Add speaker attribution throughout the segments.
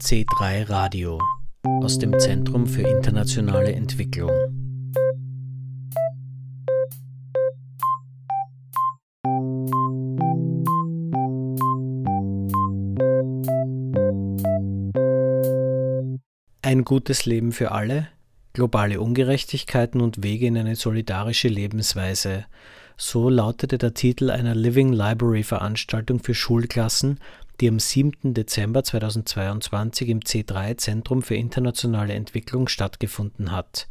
Speaker 1: C3 Radio aus dem Zentrum für internationale Entwicklung. Ein gutes Leben für alle, globale Ungerechtigkeiten und Wege in eine solidarische Lebensweise. So lautete der Titel einer Living Library Veranstaltung für Schulklassen, die am 7. Dezember 2022 im C3 Zentrum für internationale Entwicklung stattgefunden hat.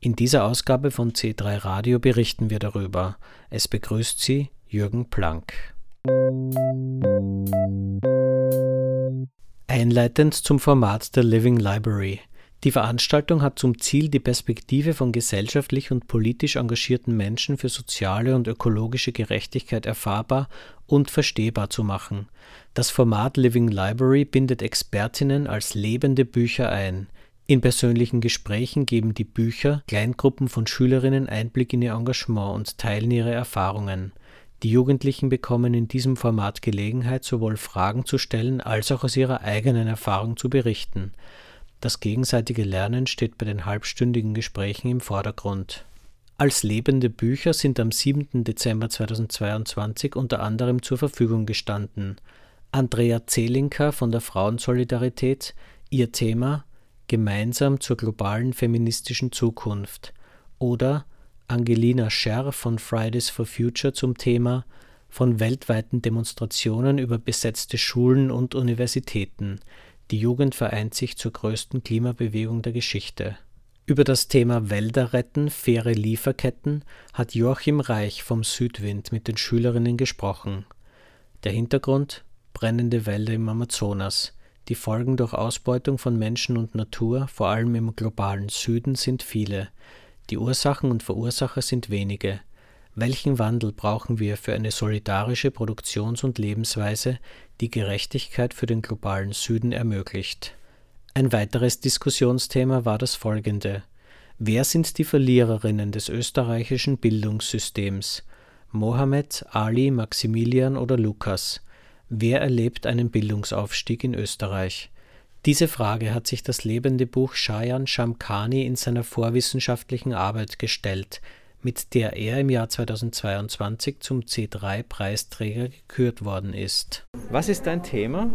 Speaker 1: In dieser Ausgabe von C3 Radio berichten wir darüber. Es begrüßt Sie Jürgen Planck. Einleitend zum Format der Living Library. Die Veranstaltung hat zum Ziel, die Perspektive von gesellschaftlich und politisch engagierten Menschen für soziale und ökologische Gerechtigkeit erfahrbar und verstehbar zu machen. Das Format Living Library bindet Expertinnen als lebende Bücher ein. In persönlichen Gesprächen geben die Bücher Kleingruppen von Schülerinnen Einblick in ihr Engagement und teilen ihre Erfahrungen. Die Jugendlichen bekommen in diesem Format Gelegenheit, sowohl Fragen zu stellen als auch aus ihrer eigenen Erfahrung zu berichten. Das gegenseitige Lernen steht bei den halbstündigen Gesprächen im Vordergrund. Als lebende Bücher sind am 7. Dezember 2022 unter anderem zur Verfügung gestanden Andrea Zelinka von der Frauensolidarität, ihr Thema Gemeinsam zur globalen feministischen Zukunft oder Angelina Scherr von Fridays for Future zum Thema von weltweiten Demonstrationen über besetzte Schulen und Universitäten. Die Jugend vereint sich zur größten Klimabewegung der Geschichte. Über das Thema Wälder retten, faire Lieferketten hat Joachim Reich vom Südwind mit den Schülerinnen gesprochen. Der Hintergrund brennende Wälder im Amazonas. Die Folgen durch Ausbeutung von Menschen und Natur, vor allem im globalen Süden, sind viele. Die Ursachen und Verursacher sind wenige. Welchen Wandel brauchen wir für eine solidarische Produktions- und Lebensweise, die Gerechtigkeit für den globalen Süden ermöglicht? Ein weiteres Diskussionsthema war das folgende. Wer sind die Verliererinnen des österreichischen Bildungssystems? Mohammed, Ali, Maximilian oder Lukas? Wer erlebt einen Bildungsaufstieg in Österreich? Diese Frage hat sich das lebende Buch Shayan Shamkhani in seiner vorwissenschaftlichen Arbeit gestellt, mit der er im Jahr 2022 zum C3-Preisträger gekürt worden ist.
Speaker 2: Was ist dein Thema?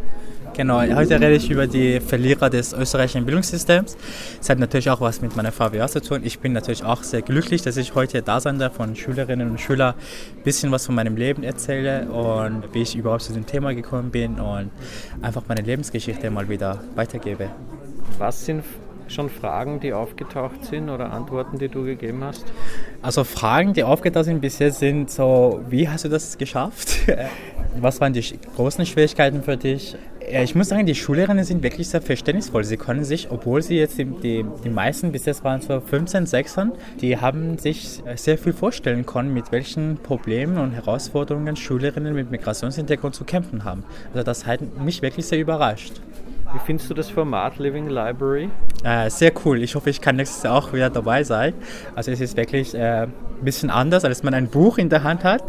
Speaker 3: Genau, heute rede ich über die Verlierer des österreichischen Bildungssystems. Es hat natürlich auch was mit meiner VWA zu tun. Ich bin natürlich auch sehr glücklich, dass ich heute da sein darf und Schülerinnen und Schüler ein bisschen was von meinem Leben erzähle und wie ich überhaupt zu dem Thema gekommen bin und einfach meine Lebensgeschichte mal wieder weitergebe.
Speaker 2: Was sind schon Fragen, die aufgetaucht sind oder Antworten, die du gegeben hast?
Speaker 3: Also Fragen, die aufgetaucht sind bisher sind so, wie hast du das geschafft? Was waren die großen Schwierigkeiten für dich? Ich muss sagen, die Schülerinnen sind wirklich sehr verständnisvoll. Sie können sich, obwohl sie jetzt die, die, die meisten bis jetzt waren so 15, 16, die haben sich sehr viel vorstellen können, mit welchen Problemen und Herausforderungen Schülerinnen mit Migrationshintergrund zu kämpfen haben. Also das hat mich wirklich sehr überrascht.
Speaker 2: Wie findest du das Format Living Library?
Speaker 3: Äh, sehr cool. Ich hoffe, ich kann nächstes Jahr auch wieder dabei sein. Also es ist wirklich äh, ein bisschen anders, als man ein Buch in der Hand hat,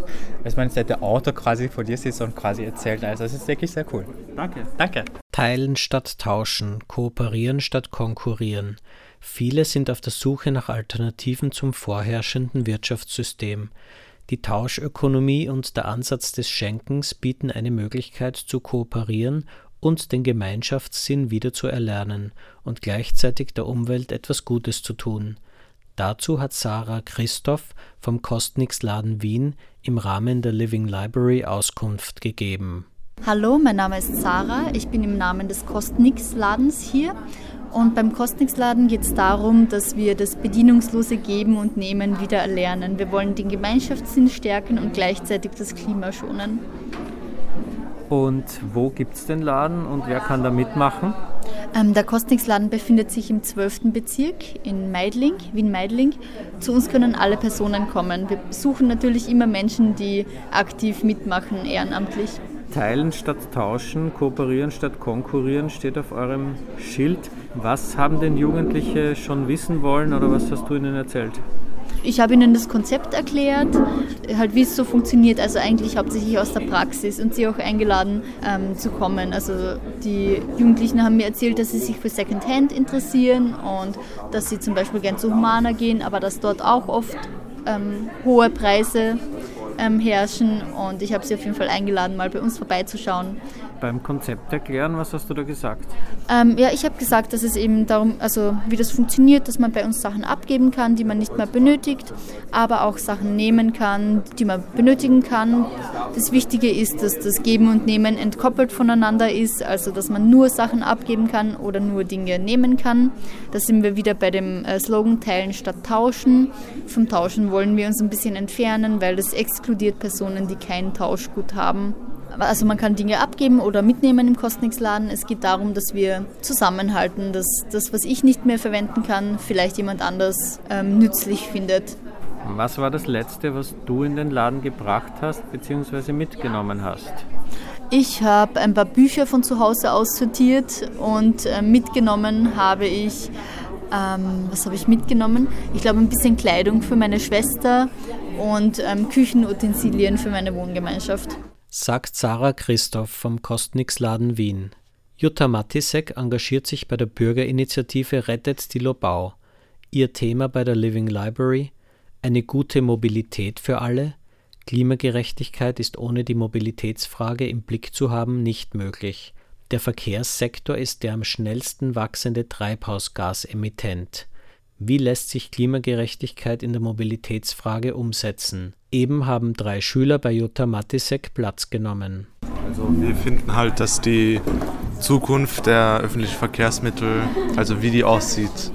Speaker 3: als man der Autor quasi vor dir sitzt und quasi erzählt. Also es ist wirklich sehr cool.
Speaker 2: Danke.
Speaker 3: Danke.
Speaker 1: Teilen statt tauschen, kooperieren statt konkurrieren. Viele sind auf der Suche nach Alternativen zum vorherrschenden Wirtschaftssystem. Die Tauschökonomie und der Ansatz des Schenkens bieten eine Möglichkeit zu kooperieren und den Gemeinschaftssinn wieder zu erlernen und gleichzeitig der Umwelt etwas Gutes zu tun. Dazu hat Sarah Christoph vom Kostnix Laden Wien im Rahmen der Living Library Auskunft gegeben.
Speaker 4: Hallo, mein Name ist Sarah. Ich bin im Namen des Kostnix Ladens hier. Und beim Kostnix Laden geht es darum, dass wir das bedienungslose Geben und Nehmen wieder erlernen. Wir wollen den Gemeinschaftssinn stärken und gleichzeitig das Klima schonen.
Speaker 2: Und wo gibt es den Laden und wer kann da mitmachen?
Speaker 4: Ähm, der Kostnix-Laden befindet sich im 12. Bezirk in Meidling, Wien-Meidling. Zu uns können alle Personen kommen. Wir suchen natürlich immer Menschen, die aktiv mitmachen, ehrenamtlich.
Speaker 2: Teilen statt tauschen, kooperieren statt konkurrieren steht auf eurem Schild. Was haben denn Jugendliche schon wissen wollen oder was hast du ihnen erzählt?
Speaker 4: Ich habe ihnen das Konzept erklärt, halt wie es so funktioniert, also eigentlich hauptsächlich aus der Praxis und sie auch eingeladen ähm, zu kommen. Also die Jugendlichen haben mir erzählt, dass sie sich für Secondhand interessieren und dass sie zum Beispiel gern zu Humana gehen, aber dass dort auch oft ähm, hohe Preise ähm, herrschen. Und ich habe sie auf jeden Fall eingeladen, mal bei uns vorbeizuschauen
Speaker 2: beim Konzept erklären. Was hast du da gesagt?
Speaker 4: Ähm, ja, ich habe gesagt, dass es eben darum, also wie das funktioniert, dass man bei uns Sachen abgeben kann, die man nicht mehr benötigt, aber auch Sachen nehmen kann, die man benötigen kann. Das Wichtige ist, dass das Geben und Nehmen entkoppelt voneinander ist, also dass man nur Sachen abgeben kann oder nur Dinge nehmen kann. Da sind wir wieder bei dem äh, Slogan Teilen statt Tauschen. Vom Tauschen wollen wir uns ein bisschen entfernen, weil das exkludiert Personen, die kein Tauschgut haben. Also man kann Dinge abgeben oder mitnehmen im Kostnix-Laden. Es geht darum, dass wir zusammenhalten, dass das, was ich nicht mehr verwenden kann, vielleicht jemand anders ähm, nützlich findet.
Speaker 2: Was war das Letzte, was du in den Laden gebracht hast bzw. mitgenommen hast?
Speaker 4: Ich habe ein paar Bücher von zu Hause aussortiert und äh, mitgenommen habe ich, ähm, was habe ich mitgenommen? Ich glaube ein bisschen Kleidung für meine Schwester und ähm, Küchenutensilien für meine Wohngemeinschaft
Speaker 1: sagt Sarah Christoph vom Kostnix-Laden Wien. Jutta Matisek engagiert sich bei der Bürgerinitiative Rettet die Lobau. Ihr Thema bei der Living Library eine gute Mobilität für alle. Klimagerechtigkeit ist ohne die Mobilitätsfrage im Blick zu haben nicht möglich. Der Verkehrssektor ist der am schnellsten wachsende Treibhausgasemittent. Wie lässt sich Klimagerechtigkeit in der Mobilitätsfrage umsetzen? Eben haben drei Schüler bei Jutta Matisek Platz genommen.
Speaker 5: Also wir finden halt, dass die Zukunft der öffentlichen Verkehrsmittel, also wie die aussieht,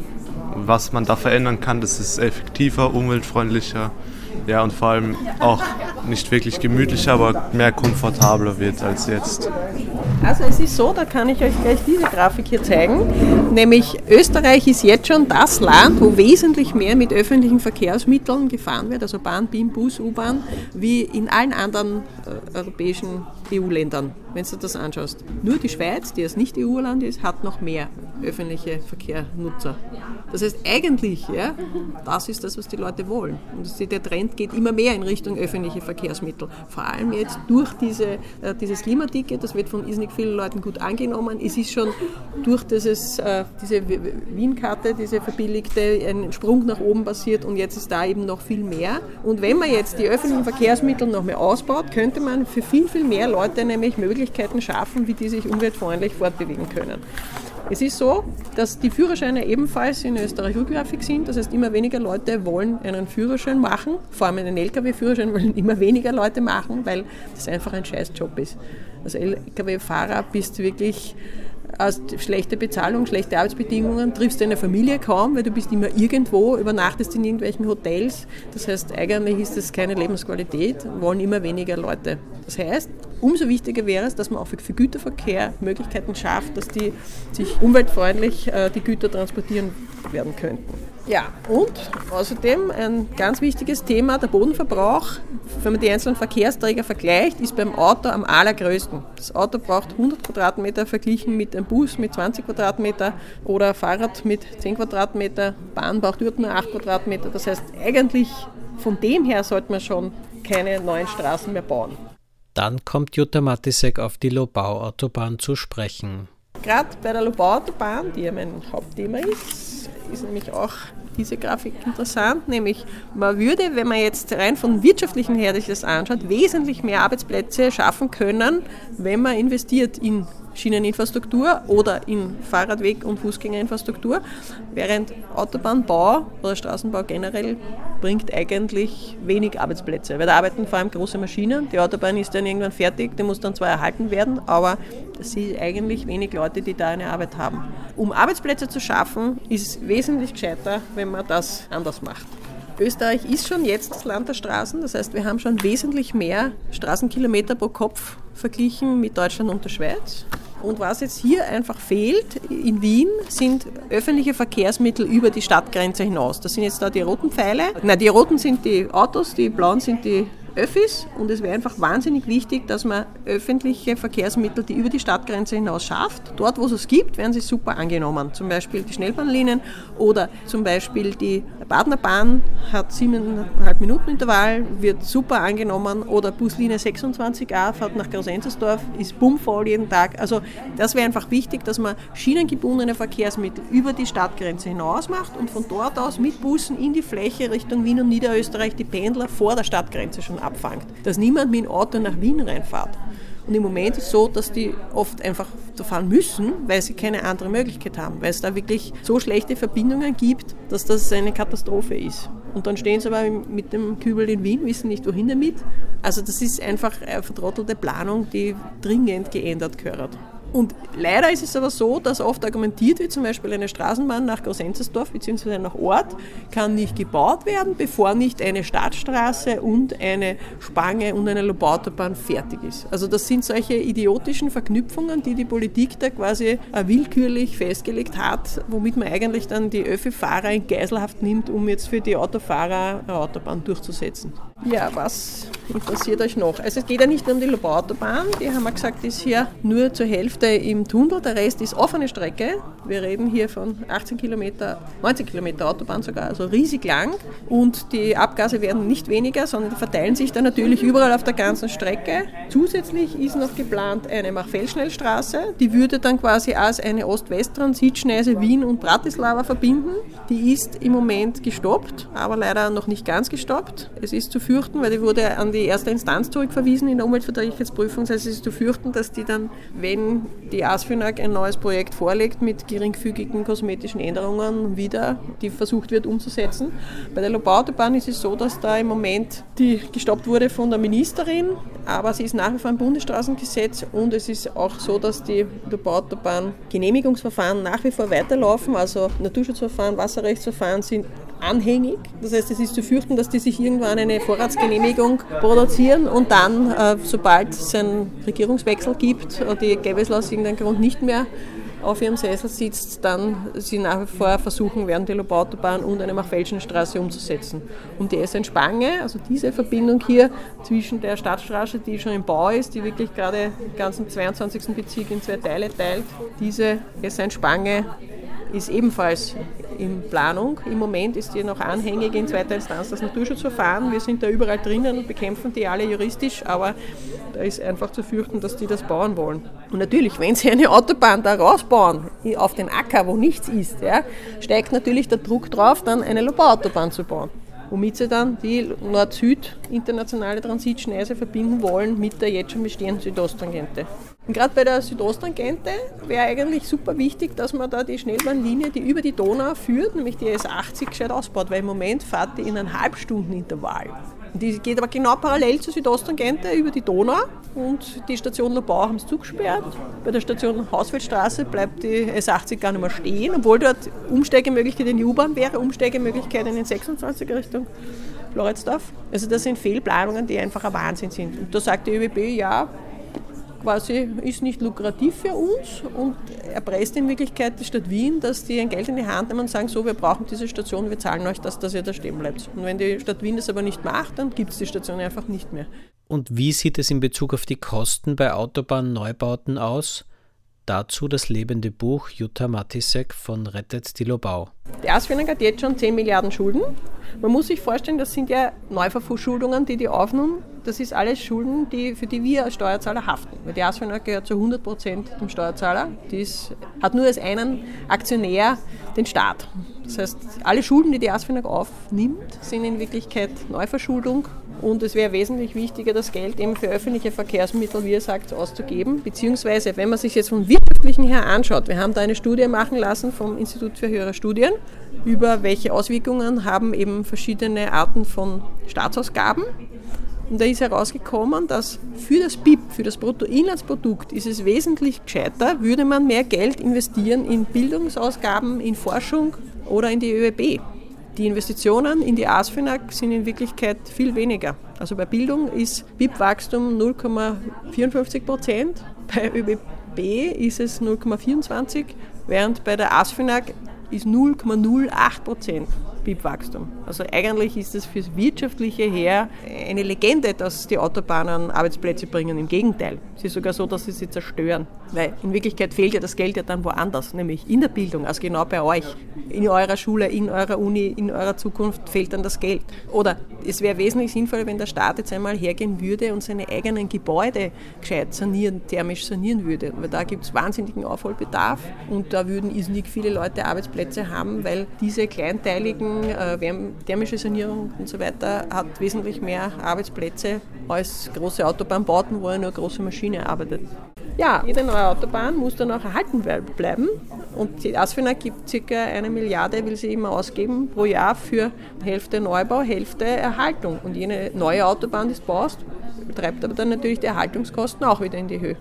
Speaker 5: was man da verändern kann, dass es effektiver, umweltfreundlicher, ja und vor allem auch nicht wirklich gemütlicher, aber mehr komfortabler wird als jetzt.
Speaker 6: Also es ist so, da kann ich euch gleich diese Grafik hier zeigen, nämlich Österreich ist jetzt schon das Land, wo wesentlich mehr mit öffentlichen Verkehrsmitteln gefahren wird, also Bahn, BIM, Bus, U-Bahn, wie in allen anderen äh, europäischen EU-Ländern, wenn du das anschaust. Nur die Schweiz, die als nicht EU-Land ist, hat noch mehr öffentliche Verkehrnutzer. Das heißt, eigentlich, ja, das ist das, was die Leute wollen. Und der Trend geht immer mehr in Richtung öffentliche Verkehrsmittel. Vor allem jetzt durch diese, äh, dieses Klimaticket, das wird von irrsinnig vielen Leuten gut angenommen. Es ist schon durch dieses, äh, diese Wien-Karte, diese verbilligte, ein Sprung nach oben passiert und jetzt ist da eben noch viel mehr. Und wenn man jetzt die öffentlichen Verkehrsmittel noch mehr ausbaut, könnte man für viel, viel mehr Leute nämlich Möglichkeiten schaffen, wie die sich umweltfreundlich fortbewegen können. Es ist so, dass die Führerscheine ebenfalls in Österreich rückläufig sind. Das heißt, immer weniger Leute wollen einen Führerschein machen. Vor allem einen Lkw-Führerschein wollen immer weniger Leute machen, weil das einfach ein Scheißjob ist. Als Lkw-Fahrer bist du wirklich aus schlechter Bezahlung, schlechte Arbeitsbedingungen, triffst deine Familie kaum, weil du bist immer irgendwo, übernachtest in irgendwelchen Hotels. Das heißt, eigentlich ist das keine Lebensqualität, wollen immer weniger Leute. Das heißt, umso wichtiger wäre es, dass man auch für, Güterverkehr Möglichkeiten schafft, dass die sich umweltfreundlich äh, die Güter transportieren werden könnten. Ja, und außerdem ein ganz wichtiges Thema, der Bodenverbrauch, wenn man die einzelnen Verkehrsträger vergleicht, ist beim Auto am allergrößten. Das Auto braucht 100 Quadratmeter verglichen mit einem Bus mit 20 Quadratmeter oder Fahrrad mit 10 Quadratmeter, Bahn braucht dort nur 8 Quadratmeter. Das heißt, eigentlich von dem her sollte man schon keine neuen Straßen mehr bauen.
Speaker 1: Dann kommt Jutta Matisek auf die Lobau-Autobahn zu sprechen.
Speaker 6: Gerade bei der Lobau-Autobahn, die ja mein Hauptthema ist, ist nämlich auch diese Grafik interessant, nämlich man würde, wenn man jetzt rein von wirtschaftlichen her sich das anschaut, wesentlich mehr Arbeitsplätze schaffen können, wenn man investiert in Schieneninfrastruktur oder in Fahrradweg- und Fußgängerinfrastruktur, während Autobahnbau oder Straßenbau generell bringt eigentlich wenig Arbeitsplätze, weil da arbeiten vor allem große Maschinen. Die Autobahn ist dann irgendwann fertig, die muss dann zwar erhalten werden, aber es sind eigentlich wenig Leute, die da eine Arbeit haben. Um Arbeitsplätze zu schaffen, ist es wesentlich gescheiter, wenn man das anders macht. Österreich ist schon jetzt das Land der Straßen, das heißt, wir haben schon wesentlich mehr Straßenkilometer pro Kopf verglichen mit Deutschland und der Schweiz. Und was jetzt hier einfach fehlt in Wien, sind öffentliche Verkehrsmittel über die Stadtgrenze hinaus. Das sind jetzt da die roten Pfeile. Nein, die roten sind die Autos, die blauen sind die Öffis und es wäre einfach wahnsinnig wichtig, dass man öffentliche Verkehrsmittel, die über die Stadtgrenze hinaus schafft. Dort, wo es es gibt, werden sie super angenommen. Zum Beispiel die Schnellbahnlinien oder zum Beispiel die Partnerbahn hat siebeneinhalb Minuten Intervall, wird super angenommen oder Buslinie 26a fährt nach Grausenzersdorf, ist bummvoll jeden Tag. Also das wäre einfach wichtig, dass man schienengebundene Verkehrsmittel über die Stadtgrenze hinaus macht und von dort aus mit Bussen in die Fläche Richtung Wien und Niederösterreich die Pendler vor der Stadtgrenze schon abfangt. Dass niemand mit dem Auto nach Wien reinfährt. Und im Moment ist es so, dass die oft einfach da fahren müssen, weil sie keine andere Möglichkeit haben, weil es da wirklich so schlechte Verbindungen gibt, dass das eine Katastrophe ist. Und dann stehen sie aber mit dem Kübel in Wien, wissen nicht wohin damit. Also das ist einfach eine vertrottelte Planung, die dringend geändert gehört. Und leider ist es aber so, dass oft argumentiert wird, zum Beispiel eine Straßenbahn nach Grosenzersdorf bzw. nach Ort kann nicht gebaut werden, bevor nicht eine Stadtstraße und eine Spange und eine Lobautobahn fertig ist. Also das sind solche idiotischen Verknüpfungen, die die Politik da quasi willkürlich festgelegt hat, womit man eigentlich dann die Öffi-Fahrer in Geiselhaft nimmt, um jetzt für die Autofahrer eine Autobahn durchzusetzen. Ja, was interessiert euch noch? Also es geht ja nicht nur um die Lobautobahn, die haben wir gesagt, ist hier nur zur Hälfte im Tunnel, der Rest ist offene Strecke. Wir reden hier von 18 Kilometer, 19 Kilometer Autobahn sogar, also riesig lang. Und die Abgase werden nicht weniger, sondern verteilen sich dann natürlich überall auf der ganzen Strecke. Zusätzlich ist noch geplant eine Machfellschnellstraße, die würde dann quasi als eine Ost-West-Transitschneise Wien und Bratislava verbinden. Die ist im Moment gestoppt, aber leider noch nicht ganz gestoppt. Es ist zu fürchten, weil die wurde an die erste Instanz zurückverwiesen in der Umweltverträglichkeitsprüfung. Das heißt, es ist zu fürchten, dass die dann, wenn die ASFINAG ein neues Projekt vorlegt mit geringfügigen kosmetischen Änderungen, wieder, die versucht wird umzusetzen. Bei der Lobautobahn ist es so, dass da im Moment die gestoppt wurde von der Ministerin, aber sie ist nach wie vor im Bundesstraßengesetz und es ist auch so, dass die Lobautobahn Genehmigungsverfahren nach wie vor weiterlaufen, also Naturschutzverfahren, Wasserrechtsverfahren sind anhängig. Das heißt, es ist zu fürchten, dass die sich irgendwann eine Vorratsgenehmigung produzieren und dann, äh, sobald es einen Regierungswechsel gibt, die Gebesler aus irgendeinem Grund nicht mehr auf ihrem Sessel sitzt, dann sie nach wie vor versuchen werden, die Lobautobahn und eine Machfelschenstraße umzusetzen. Und die SN Spange, also diese Verbindung hier zwischen der Stadtstraße, die schon im Bau ist, die wirklich gerade den ganzen 22. Bezirk in zwei Teile teilt, diese SN Spange ist ebenfalls in Planung. Im Moment ist die noch anhängig in zweiter Instanz das Naturschutzverfahren. Wir sind da überall drinnen und bekämpfen die alle juristisch, aber da ist einfach zu fürchten, dass die das bauen wollen. Und natürlich, wenn sie eine Autobahn da rausbauen, auf den Acker, wo nichts ist, ja, steigt natürlich der Druck drauf, dann eine Lobauautobahn zu bauen womit sie dann die Nord-Süd internationale Transitschneise verbinden wollen mit der jetzt schon bestehenden Südosttangente. Und gerade bei der Südosttangente wäre eigentlich super wichtig, dass man da die Schnellbahnlinie, die über die Donau führt, nämlich die S80, gescheit ausbaut, weil im Moment fahrt die in einem Halbstundenintervall. Die geht aber genau parallel zur Südosttangente über die Donau und die Station Lobau haben es zugesperrt. Bei der Station Hausfeldstraße bleibt die S80 gar nicht mehr stehen, obwohl dort Umsteigemöglichkeit in die U-Bahn wäre, Umsteigemöglichkeit in den 26er Richtung Floridsdorf. Also das sind Fehlplanungen, die einfach ein Wahnsinn sind. Und da sagt die ÖBB, ja, quasi ist nicht lukrativ für uns und erpresst in Wirklichkeit die Stadt Wien, dass die ein Geld in die Hand nehmen und sagen, so, wir brauchen diese Station, wir zahlen euch das, dass ihr da stehen bleibt. Und wenn die Stadt Wien das aber nicht macht, dann gibt es die Station einfach nicht mehr.
Speaker 1: Und wie sieht es in Bezug auf die Kosten bei Autobahnneubauten aus? Dazu das lebende Buch Jutta Matisek von Rettet die Lobau.
Speaker 6: Die Asfinag hat jetzt schon 10 Milliarden Schulden. Man muss sich vorstellen, das sind ja Neuverschuldungen, die die aufnehmen. Das ist alles Schulden, die, für die wir als Steuerzahler haften. Weil die Asfinag gehört zu 100 Prozent dem Steuerzahler. Die ist, hat nur als einen Aktionär den Staat. Das heißt, alle Schulden, die die Asfinag aufnimmt, sind in Wirklichkeit Neuverschuldung und es wäre wesentlich wichtiger, das Geld eben für öffentliche Verkehrsmittel, wie ihr sagt, auszugeben. Beziehungsweise, wenn man sich jetzt vom wirtschaftlichen her anschaut, wir haben da eine Studie machen lassen vom Institut für höhere Studien über welche Auswirkungen haben eben verschiedene Arten von Staatsausgaben. Und da ist herausgekommen, dass für das BIP, für das Bruttoinlandsprodukt, ist es wesentlich gescheiter, würde man mehr Geld investieren in Bildungsausgaben, in Forschung oder in die ÖEB. Die Investitionen in die ASFINAG sind in Wirklichkeit viel weniger. Also bei Bildung ist BIP-Wachstum 0,54 Prozent, bei ÖBB ist es 0,24, während bei der ASFINAG ist 0,08 Prozent. BIP-Wachstum. Also eigentlich ist es fürs Wirtschaftliche her eine Legende, dass die Autobahnen Arbeitsplätze bringen. Im Gegenteil. Es ist sogar so, dass sie sie zerstören. Weil in Wirklichkeit fehlt ja das Geld ja dann woanders, nämlich in der Bildung, also genau bei euch. In eurer Schule, in eurer Uni, in eurer Zukunft fehlt dann das Geld. Oder es wäre wesentlich sinnvoller, wenn der Staat jetzt einmal hergehen würde und seine eigenen Gebäude gescheit sanieren, thermisch sanieren würde. Weil da gibt es wahnsinnigen Aufholbedarf und da würden irrsinnig viele Leute Arbeitsplätze haben, weil diese kleinteiligen äh, thermische Sanierung und so weiter hat wesentlich mehr Arbeitsplätze als große Autobahnbauten, wo eine große Maschine arbeitet. Ja, jede neue Autobahn muss dann auch erhalten bleiben. Und die ASFINA gibt ca. eine Milliarde, will sie immer ausgeben, pro Jahr für Hälfte Neubau, Hälfte Erhaltung. Und jede neue Autobahn, die du baust, treibt aber dann natürlich die Erhaltungskosten auch wieder in die Höhe.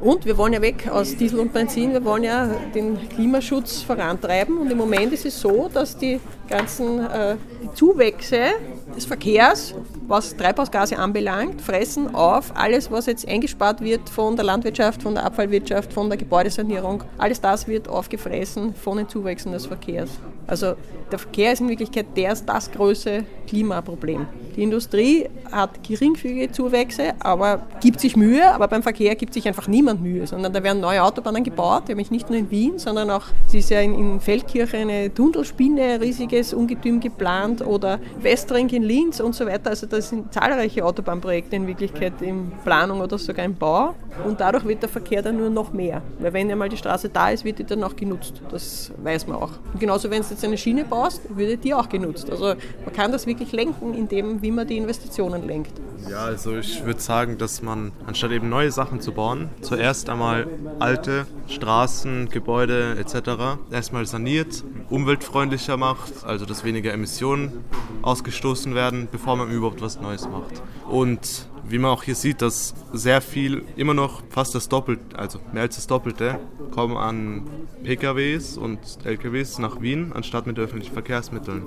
Speaker 6: Und wir wollen ja weg aus Diesel und Benzin, wir wollen ja den Klimaschutz vorantreiben. Und im Moment ist es so, dass die ganzen äh, Zuwächse des Verkehrs, was Treibhausgase anbelangt, fressen auf alles, was jetzt eingespart wird von der Landwirtschaft, von der Abfallwirtschaft, von der Gebäudesanierung. Alles das wird aufgefressen von den Zuwächsen des Verkehrs. Also der Verkehr ist in Wirklichkeit der, das größte Klimaproblem. Die Industrie hat geringfügige Zuwächse, aber gibt sich Mühe, aber beim Verkehr gibt sich einfach niemand Mühe, sondern da werden neue Autobahnen gebaut, nämlich nicht nur in Wien, sondern auch, es ist ja in, in Feldkirche eine Tunnelspinne, riesiges Ungetüm geplant oder Westring in Linz und so weiter. Also da sind zahlreiche Autobahnprojekte in Wirklichkeit in Planung oder sogar im Bau und dadurch wird der Verkehr dann nur noch mehr, weil wenn einmal die Straße da ist, wird die dann auch genutzt. Das weiß man auch. Und genauso, wenn du jetzt eine Schiene baust, würde die auch genutzt. Also man kann das wirklich lenken, indem wie man die Investitionen lenkt.
Speaker 5: Ja, also ich würde sagen, dass man anstatt eben neue Sachen zu bauen, zuerst einmal alte Straßen, Gebäude etc. erstmal saniert, umweltfreundlicher macht, also dass weniger Emissionen ausgestoßen werden, bevor man überhaupt was Neues macht. Und wie man auch hier sieht, dass sehr viel, immer noch fast das Doppelte, also mehr als das Doppelte, kommen an PKWs und LKWs nach Wien, anstatt mit öffentlichen Verkehrsmitteln.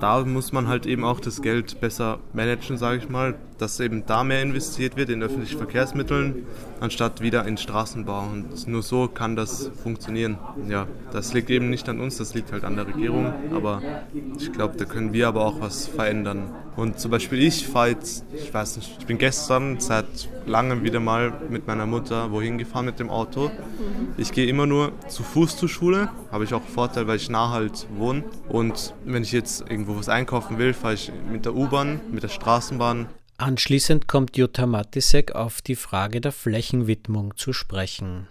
Speaker 5: Da muss man halt eben auch das Geld besser managen, sage ich mal, dass eben da mehr investiert wird in öffentliche Verkehrsmitteln, anstatt wieder in Straßenbau. Und nur so kann das funktionieren. Ja, das liegt eben nicht an uns, das liegt halt an der Regierung, aber ich glaube, da können wir aber auch was verändern. Und zum Beispiel ich fahre jetzt, ich weiß nicht, ich bin gestern seit langem wieder mal mit meiner Mutter wohin gefahren mit dem Auto. Ich gehe immer nur zu Fuß zur Schule, habe ich auch Vorteil, weil ich nah halt wohne. Und wenn ich jetzt irgendwo was einkaufen will, fahre ich mit der U-Bahn, mit der Straßenbahn.
Speaker 1: Anschließend kommt Jutta Matisek auf die Frage der Flächenwidmung zu sprechen.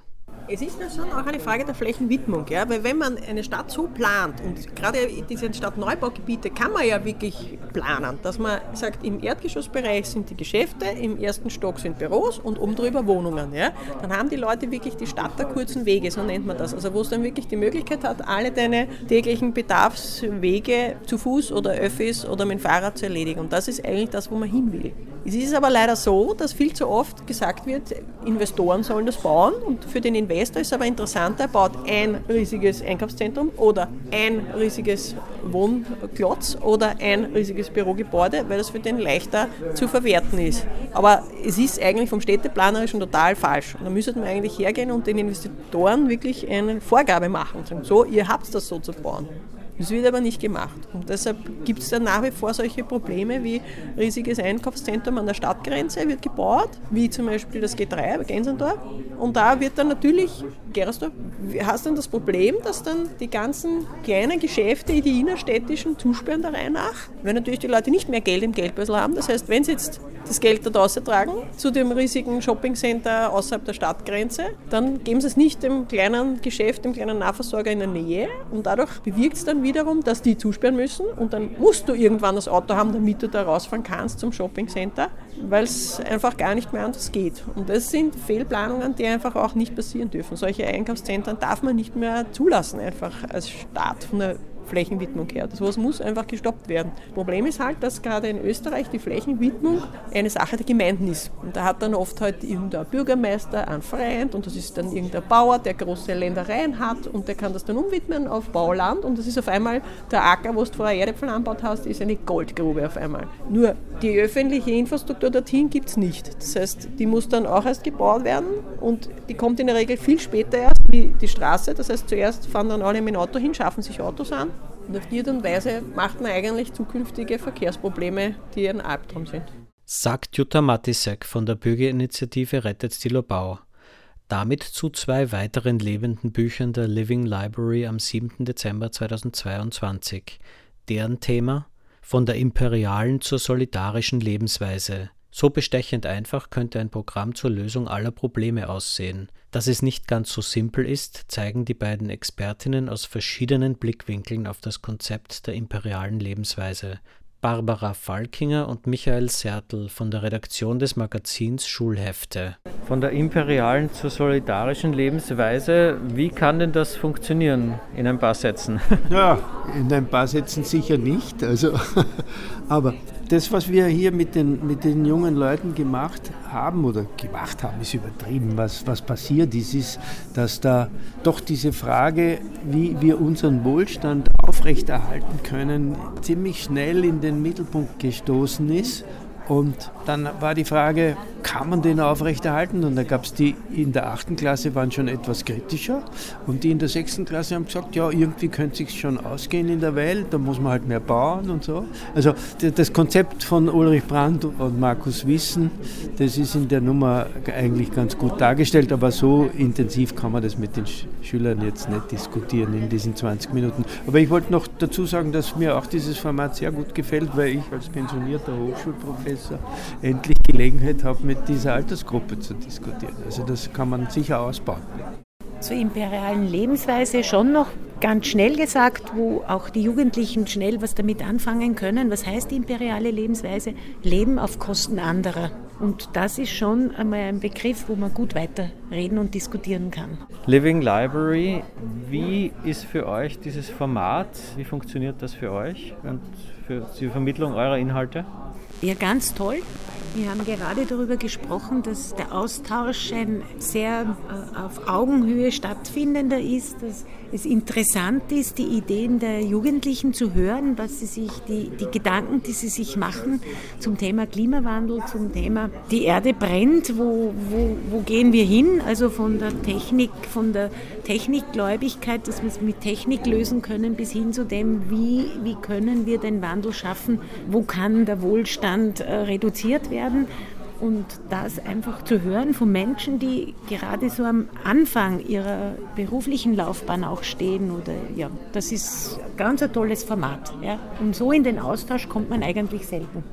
Speaker 6: Es ist ja schon auch eine Frage der Flächenwidmung, ja? weil wenn man eine Stadt so plant und gerade diese Stadtneubaugebiete kann man ja wirklich planen, dass man sagt, im Erdgeschossbereich sind die Geschäfte, im ersten Stock sind Büros und oben drüber Wohnungen. Ja? Dann haben die Leute wirklich die Stadt der kurzen Wege, so nennt man das. Also wo es dann wirklich die Möglichkeit hat, alle deine täglichen Bedarfswege zu Fuß oder Öffis oder mit dem Fahrrad zu erledigen. Und das ist eigentlich das, wo man hin will. Es ist aber leider so, dass viel zu oft gesagt wird, Investoren sollen das bauen und für den Investor ist aber interessanter, er baut ein riesiges Einkaufszentrum oder ein riesiges Wohnklotz oder ein riesiges Bürogebäude, weil das für den leichter zu verwerten ist. Aber es ist eigentlich vom Städteplanerischen total falsch. Da müsste man eigentlich hergehen und den Investoren wirklich eine Vorgabe machen sagen, so, ihr habt das so zu bauen. Das wird aber nicht gemacht. Und deshalb gibt es dann nach wie vor solche Probleme wie riesiges Einkaufszentrum an der Stadtgrenze wird gebaut, wie zum Beispiel das G3 bei Gensendorf. Und da wird dann natürlich, Gerersdorf, hast dann das Problem, dass dann die ganzen kleinen Geschäfte, die innerstädtischen, zusperren der Reihe nach, weil natürlich die Leute nicht mehr Geld im Geldbörsel haben. Das heißt, wenn sie jetzt das Geld dort austragen zu dem riesigen Shoppingcenter außerhalb der Stadtgrenze, dann geben sie es nicht dem kleinen Geschäft, dem kleinen Nahversorger in der Nähe. Und dadurch bewirkt es dann wiederum, dass die zusperren müssen. Und dann musst du irgendwann das Auto haben, damit du da rausfahren kannst zum Shoppingcenter, weil es einfach gar nicht mehr anders geht. Und das sind Fehlplanungen, die einfach auch nicht passieren dürfen. Solche Einkaufszentren darf man nicht mehr zulassen, einfach als Staat von der Flächenwidmung her. Das was muss einfach gestoppt werden. Problem ist halt, dass gerade in Österreich die Flächenwidmung eine Sache der Gemeinden ist. Und da hat dann oft halt irgendein Bürgermeister einen Freund und das ist dann irgendein Bauer, der große Ländereien hat und der kann das dann umwidmen auf Bauland und das ist auf einmal der Acker, wo du vorher Erdäpfel anbaut hast, ist eine Goldgrube auf einmal. Nur die öffentliche Infrastruktur dorthin gibt es nicht. Das heißt, die muss dann auch erst gebaut werden und die kommt in der Regel viel später erst wie die Straße. Das heißt, zuerst fahren dann alle mit dem Auto hin, schaffen sich Autos an Und auf die Art und Weise macht man eigentlich zukünftige Verkehrsprobleme, die ein Albtraum sind.
Speaker 1: Sagt Jutta Matisek von der Bürgerinitiative Rettet die Lobau. Damit zu zwei weiteren lebenden Büchern der Living Library am 7. Dezember 2022. Deren Thema Von der imperialen zur solidarischen Lebensweise. So bestechend einfach könnte ein Programm zur Lösung aller Probleme aussehen. Dass es nicht ganz so simpel ist, zeigen die beiden Expertinnen aus verschiedenen Blickwinkeln auf das Konzept der imperialen Lebensweise. Barbara Falkinger und Michael Sertl von der Redaktion des Magazins Schulhefte.
Speaker 2: Von der imperialen zur solidarischen Lebensweise, wie kann denn das funktionieren in ein paar Sätzen?
Speaker 7: Ja, in ein paar Sätzen sicher nicht. Also, aber das, was wir hier mit den, mit den jungen Leuten gemacht haben oder gemacht haben, ist übertrieben. Was, was passiert ist, ist, dass da doch diese Frage, wie wir unseren Wohlstand aufrechterhalten können, ziemlich schnell in den Mittelpunkt gestoßen ist und dann war die Frage, kann man den aufrechterhalten? Und da gab es die in der achten Klasse waren schon etwas kritischer und die in der sechsten Klasse haben gesagt, ja, irgendwie könnte sich schon ausgehen in der Welt, da muss man halt mehr bauen und so. Also das Konzept von Ulrich Brandt und Markus Wissen, das ist in der Nummer eigentlich ganz gut dargestellt, aber so intensiv kann man das mit den Schülern jetzt nicht diskutieren in diesen 20 Minuten. Aber ich wollte noch dazu sagen, dass mir auch dieses Format sehr gut gefällt, weil ich als pensionierter Hochschulprofessor Professor endlich Gelegenheit habe, mit dieser Altersgruppe zu diskutieren. Also das kann man sicher ausbauen.
Speaker 8: Zur imperialen Lebensweise schon noch ganz schnell gesagt, wo auch die Jugendlichen schnell was damit anfangen können. Was heißt die imperiale Lebensweise? Leben auf Kosten anderer. Und das ist schon einmal ein Begriff, wo man gut weiterreden und diskutieren kann.
Speaker 2: Living Library, wie ist für euch dieses Format? Wie funktioniert das für euch und für die Vermittlung eurer Inhalte?
Speaker 8: Ja, ganz toll. Wir haben gerade darüber gesprochen, dass der Austausch ein sehr äh, auf Augenhöhe stattfindender ist, dass es interessant ist, die Ideen der Jugendlichen zu hören, was sie sich, die, die Gedanken, die sie sich machen zum Thema Klimawandel, zum Thema die Erde brennt, wo, wo, wo gehen wir hin? Also von der Technik, von der Technikgläubigkeit, dass wir es mit Technik lösen können, bis hin zu dem, wie, wie können wir den Wandel schaffen, wo kann der Wohlstand äh, reduziert werden werden und das einfach zu hören von Menschen, die gerade so am Anfang ihrer beruflichen Laufbahn auch stehen oder ja, das ist ganz ein tolles Format. Ja. Und so in den Austausch kommt man eigentlich selten.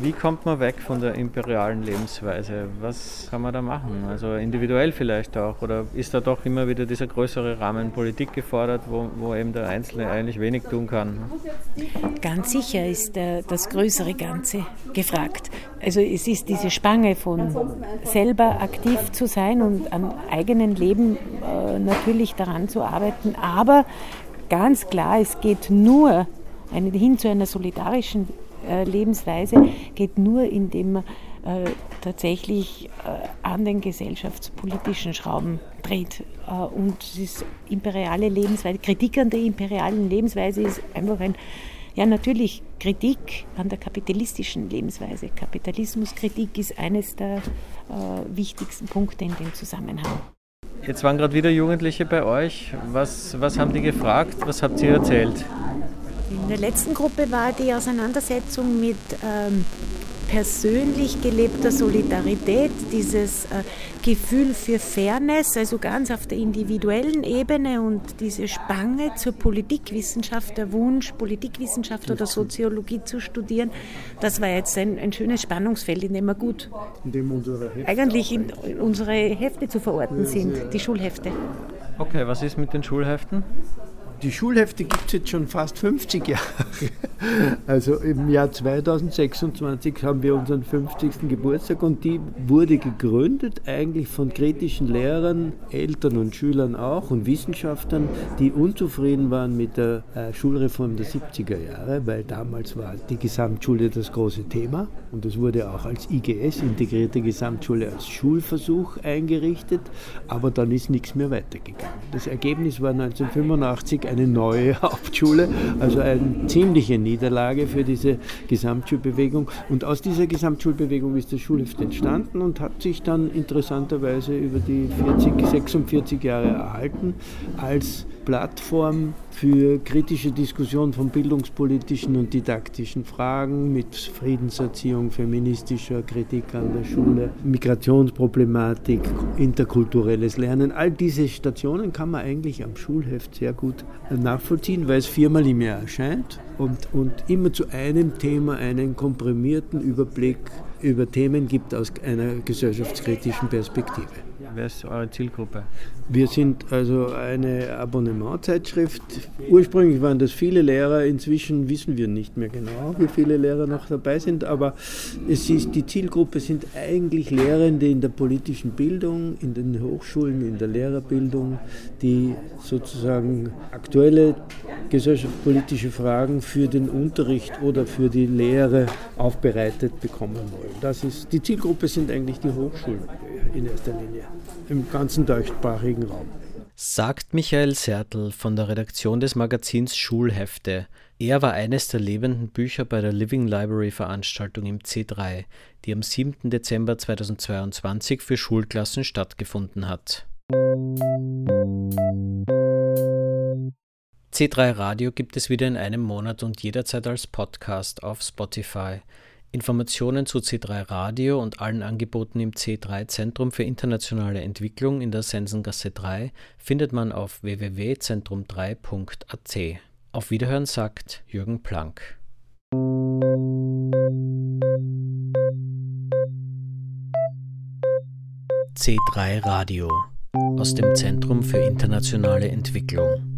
Speaker 2: Wie kommt man weg von der imperialen Lebensweise? Was kann man da machen? Also individuell vielleicht auch? Oder ist da doch immer wieder dieser größere Rahmen Politik gefordert, wo, wo eben der Einzelne eigentlich wenig tun kann?
Speaker 8: Ganz sicher ist der, das größere Ganze gefragt. Also es ist diese Spange von selber aktiv zu sein und am eigenen Leben äh, natürlich daran zu arbeiten. Aber ganz klar, es geht nur eine, hin zu einer solidarischen äh, Lebensweise geht nur, indem man äh, tatsächlich äh, an den gesellschaftspolitischen Schrauben dreht. und das imperiale Lebensweise, Kritik an der imperialen Lebensweise ist einfach ein ja, natürlich Kritik an der kapitalistischen Lebensweise. Kapitalismuskritik ist eines der äh, wichtigsten Punkte in dem Zusammenhang.
Speaker 2: Jetzt waren gerade wieder Jugendliche bei euch. Was, was haben die gefragt? Was habt ihr erzählt?
Speaker 8: In der letzten Gruppe war die Auseinandersetzung mit ähm, persönlich gelebter Solidarität, dieses äh, Gefühl für Fairness, also ganz auf der individuellen Ebene und diese Spange zur Politikwissenschaft, der Wunsch, Politikwissenschaft oder Soziologie zu studieren, das war jetzt ein, ein schönes Spannungsfeld, in dem wir gut in dem unsere eigentlich in unsere Hefte zu verorten sind, die Schulhefte.
Speaker 2: Okay, was ist mit den Schulheften?
Speaker 7: Die Schulhefte gibt es jetzt schon fast 50 Jahre. Also im Jahr 2026 haben wir unseren 50. Geburtstag und die wurde gegründet eigentlich von kritischen Lehrern, Eltern und Schülern auch und Wissenschaftlern, die unzufrieden waren mit der äh, Schulreform der 70er Jahre, weil damals war die Gesamtschule das große Thema und es wurde auch als IGS, integrierte Gesamtschule, als Schulversuch eingerichtet, aber dann ist nichts mehr weitergegangen. Das Ergebnis war 1985 eine neue Hauptschule, also eine ziemliche Niederlage für diese Gesamtschulbewegung. Und aus dieser Gesamtschulbewegung ist das Schulheft entstanden und hat sich dann interessanterweise über die 40, 46 Jahre erhalten als Plattform für kritische Diskussion von bildungspolitischen und didaktischen Fragen mit Friedenserziehung, feministischer Kritik an der Schule, Migrationsproblematik, interkulturelles Lernen. All diese Stationen kann man eigentlich am Schulheft sehr gut nachvollziehen, weil es viermal im Jahr erscheint und, und immer zu einem Thema einen komprimierten Überblick über Themen gibt aus einer gesellschaftskritischen Perspektive.
Speaker 2: Wer ist eure Zielgruppe?
Speaker 7: Wir sind also eine Abonnementzeitschrift. Ursprünglich waren das viele Lehrer, inzwischen wissen wir nicht mehr genau, wie viele Lehrer noch dabei sind, aber es ist, die Zielgruppe sind eigentlich Lehrende in der politischen Bildung, in den Hochschulen, in der Lehrerbildung, die sozusagen aktuelle gesellschaftspolitische Fragen für den Unterricht oder für die Lehre aufbereitet bekommen wollen. Das ist, die Zielgruppe sind eigentlich die Hochschulen in erster Linie im ganzen deutschsprachigen Raum.
Speaker 1: Sagt Michael Sertl von der Redaktion des Magazins Schulhefte. Er war eines der lebenden Bücher bei der Living Library Veranstaltung im C3, die am 7. Dezember 2022 für Schulklassen stattgefunden hat. C3 Radio gibt es wieder in einem Monat und jederzeit als Podcast auf Spotify. Informationen zu C3 Radio und allen Angeboten im C3 Zentrum für internationale Entwicklung in der Sensengasse 3 findet man auf www.zentrum3.at. Auf Wiederhören sagt Jürgen Planck. C3 Radio aus dem Zentrum für internationale Entwicklung.